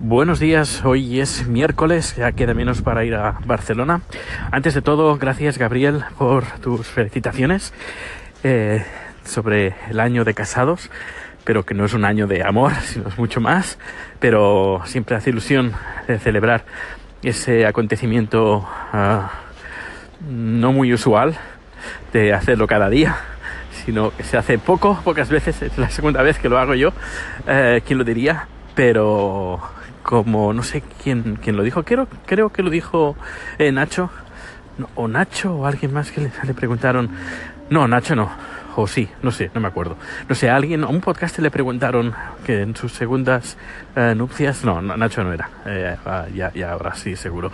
Buenos días, hoy es miércoles, ya queda menos para ir a Barcelona. Antes de todo, gracias Gabriel por tus felicitaciones eh, sobre el año de casados, pero que no es un año de amor, sino es mucho más, pero siempre hace ilusión de celebrar ese acontecimiento uh, no muy usual de hacerlo cada día sino que se hace poco, pocas veces, es la segunda vez que lo hago yo, eh, ¿quién lo diría? Pero como no sé quién, quién lo dijo, creo, creo que lo dijo eh, Nacho, o Nacho o alguien más que le, preguntaron, no, Nacho no, o sí, no sé, no me acuerdo, no sé, alguien, a un podcast le preguntaron que en sus segundas eh, nupcias, no, no, Nacho no era, eh, ya, ya ahora sí, seguro.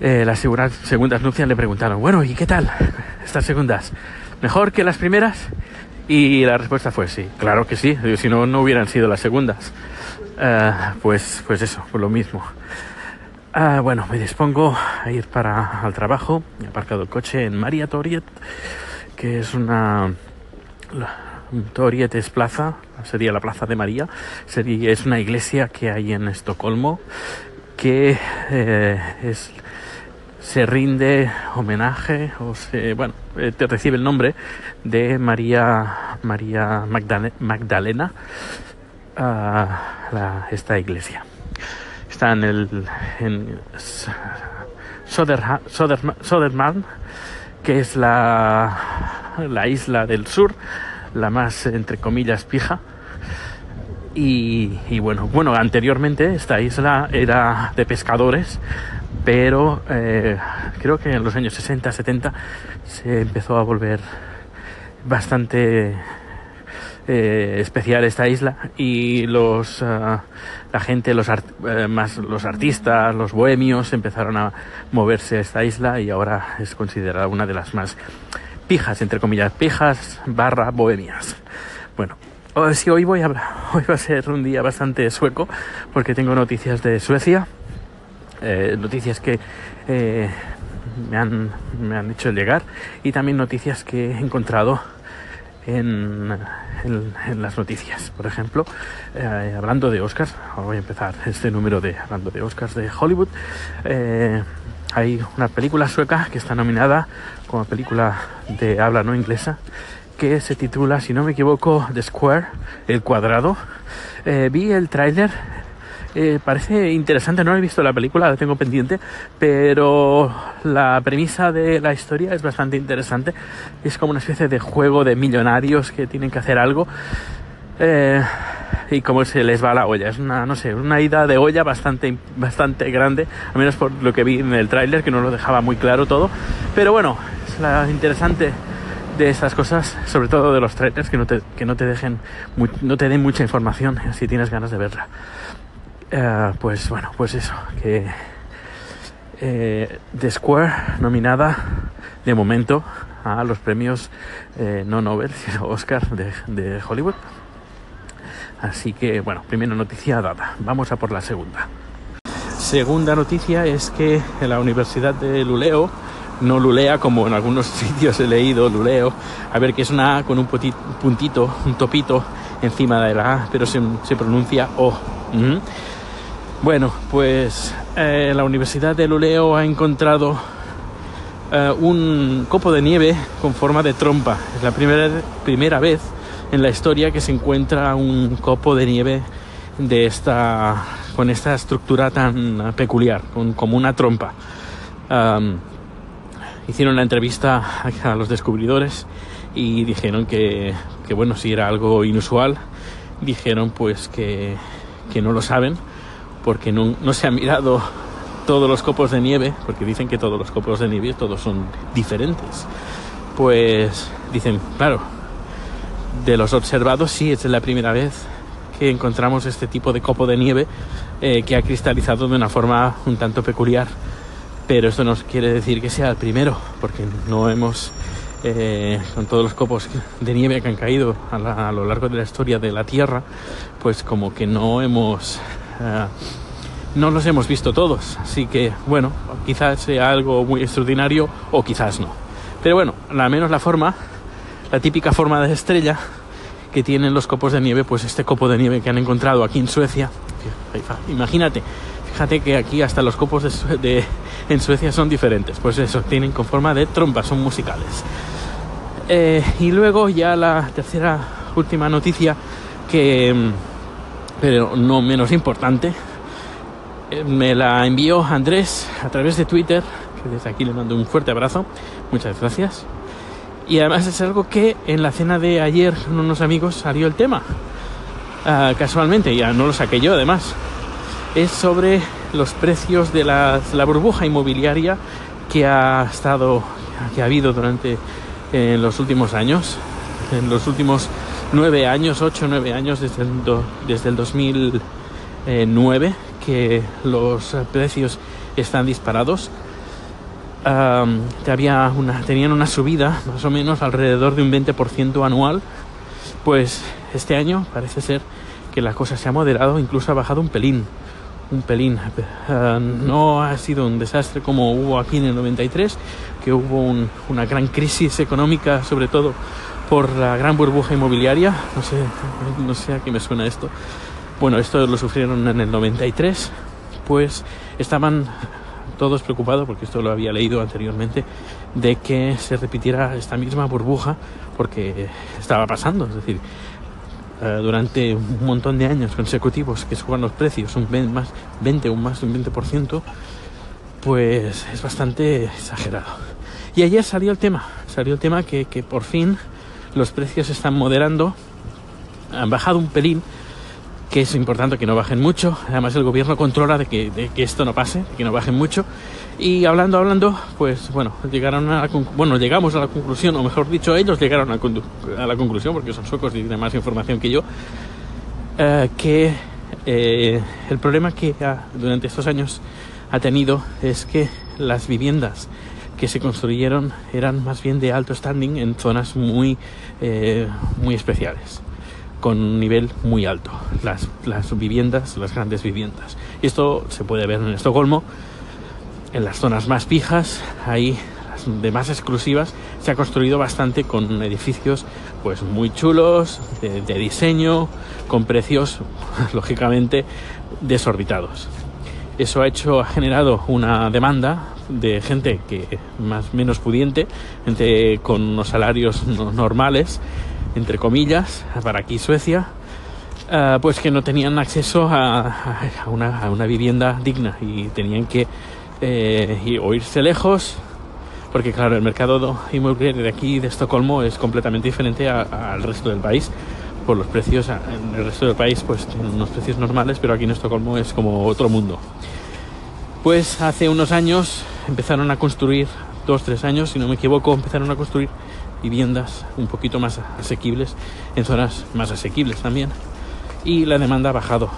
Las segundas nupcias le preguntaron, bueno, ¿y qué tal estas segundas? ¿Mejor que las primeras? Y la respuesta fue sí, claro que sí, si no, no hubieran sido las segundas. Uh, pues, pues eso, pues lo mismo. Uh, bueno, me dispongo a ir para al trabajo. He aparcado el coche en María Toriet, que es una. Toriet es plaza, sería la plaza de María. Sería, es una iglesia que hay en Estocolmo que eh, es se rinde homenaje o se, bueno, eh, te recibe el nombre de María María Magdalena, a esta iglesia. Está en el en Soderha, Soder, Sodermalm, que es la, la isla del sur, la más entre comillas pija. Y, y, bueno, bueno, anteriormente esta isla era de pescadores, pero eh, creo que en los años 60, 70 se empezó a volver bastante eh, especial esta isla y los uh, la gente los art eh, más los artistas los bohemios empezaron a moverse a esta isla y ahora es considerada una de las más pijas entre comillas pijas barra bohemias. Bueno si hoy voy a hoy va a ser un día bastante sueco porque tengo noticias de Suecia eh, noticias que eh, me, han, me han hecho llegar y también noticias que he encontrado en, en, las noticias. Por ejemplo, eh, hablando de Oscars, voy a empezar este número de hablando de Oscars de Hollywood. Hay una película sueca que está nominada como película de habla no inglesa que se titula, si no me equivoco, The Square, el cuadrado. Vi el tráiler eh, parece interesante, no he visto la película, la tengo pendiente, pero la premisa de la historia es bastante interesante. Es como una especie de juego de millonarios que tienen que hacer algo. Eh, y como se les va la olla, es una, no sé, una ida de olla bastante, bastante grande, al menos por lo que vi en el tráiler, que no lo dejaba muy claro todo. Pero bueno, es la interesante de estas cosas, sobre todo de los trailers, que no te, que no te dejen, no te den mucha información si tienes ganas de verla. Uh, pues bueno, pues eso, que eh, The Square nominada de momento a los premios eh, no Nobel, sino Oscar de, de, Hollywood. Así que bueno, primera noticia dada. Vamos a por la segunda. Segunda noticia es que en la Universidad de Luleo, no Lulea como en algunos sitios he leído, Luleo, a ver que es una A con un puntito, un topito encima de la A, pero se, se pronuncia O. Bueno, pues eh, la Universidad de Luleo ha encontrado eh, un copo de nieve con forma de trompa. Es la primera, primera vez en la historia que se encuentra un copo de nieve de esta, con esta estructura tan peculiar, como una trompa. Hicieron la entrevista a los descubridores y dijeron que, que, bueno, si era algo inusual, dijeron pues que, que no lo saben porque no, no, se han mirado todos los copos de nieve, porque dicen que todos los copos de nieve todos son diferentes. Pues dicen, claro, de los observados sí, es la primera vez que encontramos este tipo de copo de nieve eh, que ha cristalizado de una forma un tanto peculiar. Pero esto no quiere decir que sea el primero, porque no hemos, eh, con todos los copos de nieve que han caído a, a lo largo de la historia de la Tierra, pues como que no hemos Uh, no los hemos visto todos, así que bueno, quizás sea algo muy extraordinario o quizás no. Pero bueno, al menos la forma, la típica forma de estrella que tienen los copos de nieve, pues este copo de nieve que han encontrado aquí en Suecia, Imagínate, fíjate que aquí hasta los copos de, en Suecia son diferentes. Pues eso, tienen con forma de trompa, son musicales. Eh, y luego ya la tercera última noticia que, mm, pero no menos importante, eh, me la envió Andrés a través de Twitter, que desde aquí le mando un fuerte abrazo. Muchas gracias. Y además es algo que en la cena de ayer con unos amigos salió el tema. Ah, casualmente, ya no lo saqué yo además. Es sobre los precios de la, burbuja inmobiliaria que ha estado, que ha habido durante los últimos años, en los últimos nueve años, ocho, nueve años desde el, desde el 2009 que los precios están disparados había una, tenían una subida más o menos alrededor de un 20% anual, pues este año parece ser que la cosa se ha moderado, incluso ha bajado un pelín, un pelín. no ha sido un desastre como hubo aquí en el 93, que hubo una gran crisis económica, sobre todo por la gran burbuja inmobiliaria. No sé, no sé a qué me suena esto. Bueno, esto lo sufrieron en el 93, pues estaban todos preocupados, porque esto lo había leído anteriormente, de que se repitiera esta misma burbuja, porque estaba pasando, es decir, eh, durante un montón de años consecutivos que suban los precios un 20, más, 20 o más de un 20%, pues es bastante exagerado. Y ayer salió el tema, salió el tema que, que por fin los precios están moderando, han bajado un pelín, que es importante que no bajen mucho. Además, el gobierno controla de que, esto no pase, que no bajen mucho. Y hablando, hablando, pues bueno, llegaron a bueno, llegamos a la conclusión, o mejor dicho, ellos llegaron a, la conclusión, porque son suecos y tienen más información que yo, eh, que eh, el problema que durante estos años ha tenido es que las viviendas que se construyeron eran más bien de alto standing en zonas muy, eh, muy especiales con un nivel muy alto, las, las viviendas, las grandes viviendas. Esto se puede ver en Estocolmo, en las zonas más fijas, ahí de más exclusivas, se ha construido bastante con edificios pues muy chulos, de, diseño, con precios lógicamente desorbitados. Eso ha hecho, ha generado una demanda de gente que más menos pudiente, gente con unos salarios normales, entre comillas, para aquí Suecia, eh, pues que no tenían acceso a, una, vivienda digna y tenían que eh, irse lejos, porque claro, el mercado inmobiliario de aquí, de Estocolmo, es completamente diferente al resto del país. Por los precios, en el resto del país pues tienen unos precios normales, pero aquí en Estocolmo es como otro mundo. Pues hace unos años empezaron a construir, dos, tres años, si no me equivoco, empezaron a construir viviendas un poquito más asequibles, en zonas más asequibles también. Y la demanda ha bajado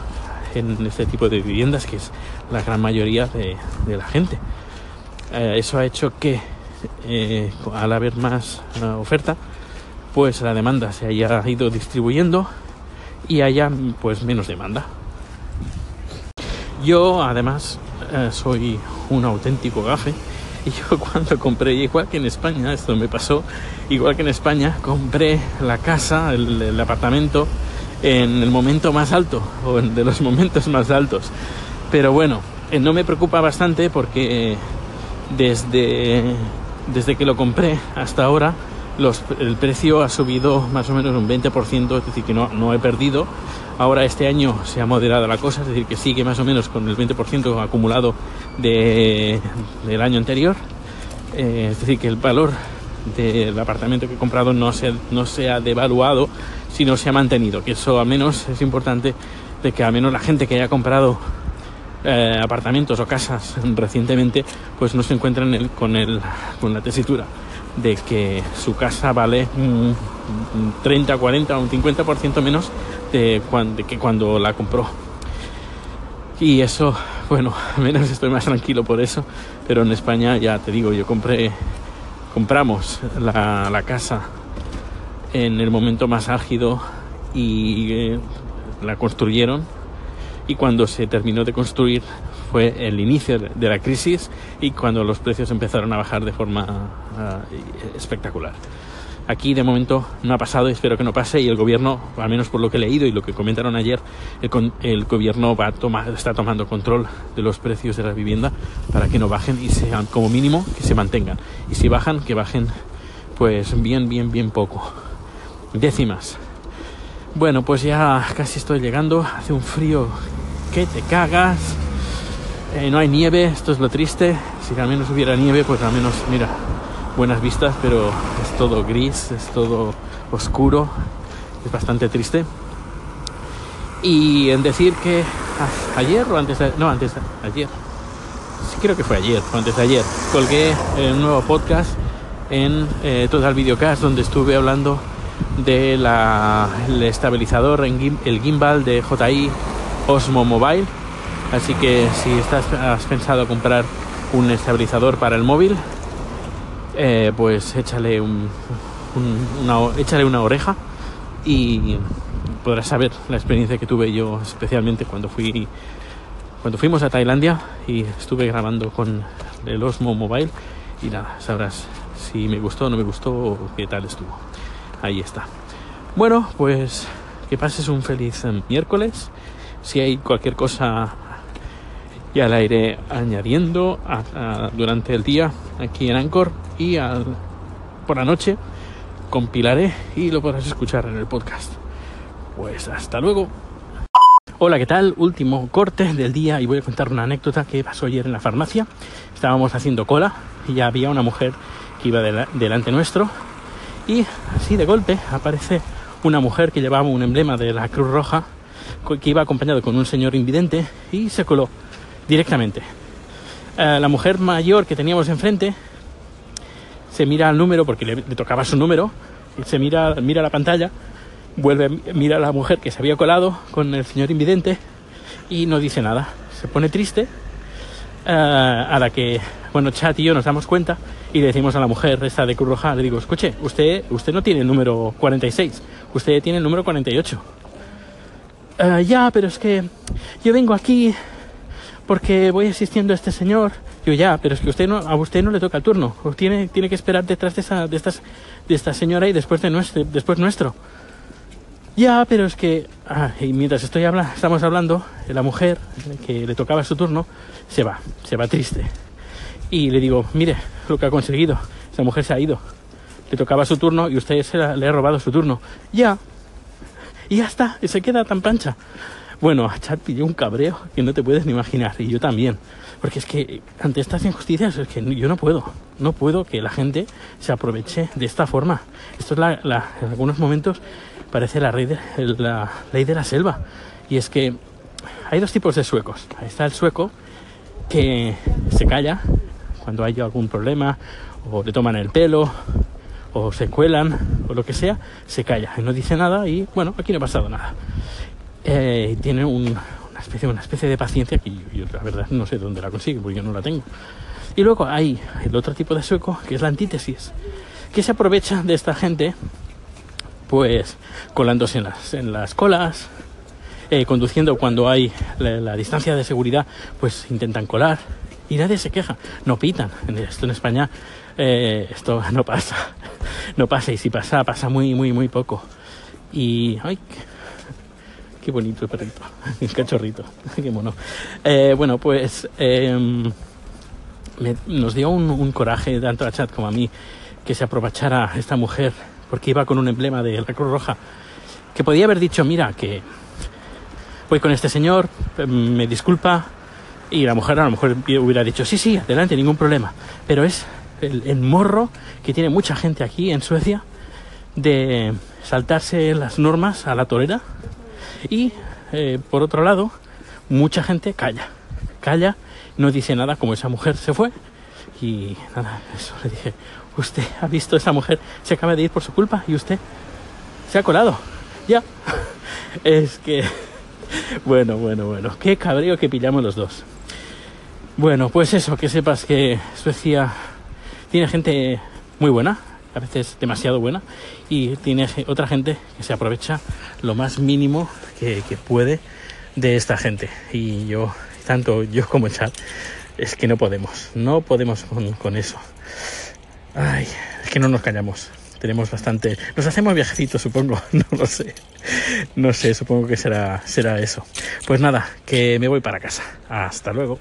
en este tipo de viviendas, que es la gran mayoría de, la gente. Eh, eso ha hecho que eh, al haber más eh, oferta, pues la demanda se haya ido distribuyendo y haya pues menos demanda. Yo además soy un auténtico gafe y yo cuando compré, igual que en España, esto me pasó, igual que en España, compré la casa, el, apartamento, en el momento más alto, o en de los momentos más altos. Pero bueno, eh, no me preocupa bastante porque desde, desde que lo compré hasta ahora, los, el precio ha subido más o menos un 20%, es decir, que no, no he perdido. Ahora este año se ha moderado la cosa, es decir, que sigue más o menos con el 20% acumulado de, del año anterior. Eh, es decir, que el valor del apartamento que he comprado no se, no se ha devaluado, sino se ha mantenido. Que eso al menos es importante de que al menos la gente que haya comprado eh, apartamentos o casas recientemente, pues no se encuentren con, el, con la tesitura de que su casa vale un 30, 40 o un 50% menos de que cuando la compró. Y eso, bueno, al menos estoy más tranquilo por eso. Pero en España, ya te digo, yo compré, compramos la, la casa en el momento más álgido y eh, la construyeron. Y cuando se terminó de construir fue el inicio de la crisis y cuando los precios empezaron a bajar de forma uh, espectacular. Aquí de momento no ha pasado, espero que no pase y el gobierno, al menos por lo que he leído y lo que comentaron ayer, el, gobierno va a está tomando control de los precios de la vivienda para que no bajen y sean como mínimo que se mantengan. Y si bajan, que bajen pues bien, bien, bien poco. Décimas. Bueno, pues ya casi estoy llegando. Hace un frío que te cagas. Eh, no hay nieve, esto es lo triste. Si al menos hubiera nieve, pues al menos, mira, buenas vistas, pero es todo gris, es todo oscuro, es bastante triste. Y en decir que ayer o antes de, no, antes de ayer, sí creo que fue ayer o antes de ayer, colgué un nuevo podcast en eh, Total Videocast donde estuve hablando del estabilizador, en, el gimbal de JI Osmo Mobile. Así que si estás, has pensado comprar un estabilizador para el móvil, eh, pues échale, un, una, échale una oreja y podrás saber la experiencia que tuve yo especialmente cuando fui cuando fuimos a Tailandia y estuve grabando con el Osmo Mobile y nada, sabrás si me gustó o no me gustó o qué tal estuvo. Ahí está. Bueno, pues que pases un feliz miércoles. Si hay cualquier cosa ya la iré añadiendo durante el día aquí en Anchor y por la noche compilaré y lo podrás escuchar en el podcast. Pues hasta luego. Hola, ¿qué tal? Último corte del día y voy a contar una anécdota que pasó ayer en la farmacia. Estábamos haciendo cola y ya había una mujer que iba delante nuestro y así de golpe aparece una mujer que llevaba un emblema de la Cruz Roja que iba acompañado con un señor invidente y se coló directamente. Eh, la mujer mayor que teníamos enfrente se mira al número porque le, tocaba su número, y se mira, mira la pantalla, vuelve, mira a la mujer que se había colado con el señor invidente y no dice nada. Se pone triste, eh, a la que, bueno, Chat y yo nos damos cuenta y le decimos a la mujer esta de Cruz Roja, le digo, escuche, usted, usted no tiene el número 46, usted tiene el número 48. Eh, ya, pero es que yo vengo aquí porque voy asistiendo a este señor yo ya, pero es que usted no, a usted no le toca el turno. Tiene, tiene que esperar detrás de, esa, de, estas, de esta señora y después, de nuestro, después nuestro. Ya, pero es que... Ah, y mientras estoy hablando, estamos hablando, la mujer que le tocaba su turno se va, se va triste. Y le digo, mire lo que ha conseguido. Esa mujer se ha ido. Le tocaba su turno y usted se le ha robado su turno. Ya. Y ya está, y se queda tan pancha. Bueno, a Chat pidió un cabreo que no te puedes ni imaginar, y yo también. Porque es que ante estas injusticias es que yo no puedo, no puedo que la gente se aproveche de esta forma. Esto es la, en algunos momentos parece la, ley de, la ley de la selva. Y es que hay dos tipos de suecos. Ahí está el sueco que se calla cuando hay algún problema o le toman el pelo o se cuelan o lo que sea, se calla y no dice nada y bueno, aquí no ha pasado nada. Eh, tiene un, una especie, una especie de paciencia que yo, la verdad no sé dónde la consigue, porque yo no la tengo. Y luego hay el otro tipo de sueco, que es la antítesis, que se aprovecha de esta gente, pues colándose en las, en las colas, eh, conduciendo cuando hay la, distancia de seguridad, pues intentan colar y nadie se queja, no pitan. Esto en España, eh, esto no pasa, no pasa y si pasa, pasa muy, muy, muy poco. Y, ay, Qué bonito el perrito, el cachorrito, qué mono. Eh, bueno, pues em, nos dio un, coraje tanto a Chat como a mí que se aprovechara esta mujer porque iba con un emblema de la Cruz Roja que podía haber dicho, mira, que voy con este señor, em, me disculpa, y la mujer a lo mejor hubiera dicho, sí, sí, adelante, ningún problema. Pero es el, morro que tiene mucha gente aquí en Suecia de saltarse las normas a la torera y eh, por otro lado, mucha gente calla, calla, no dice nada como esa mujer se fue. Y nada, eso le dije, usted ha visto a esa mujer, se acaba de ir por su culpa y usted se ha colado. Ya. es que, bueno, bueno, bueno, qué cabreo que pillamos los dos. Bueno, pues eso, que sepas que Suecia tiene gente muy buena, a veces demasiado buena, y tiene otra gente que se aprovecha lo más mínimo que, puede de esta gente. Y yo, tanto yo como Chad, es que no podemos, no podemos con, eso. Ay, es que no nos callamos. tenemos bastante. Nos hacemos viajecitos, supongo. No lo sé. No sé, supongo que será, será eso. Pues nada, que me voy para casa. Hasta luego.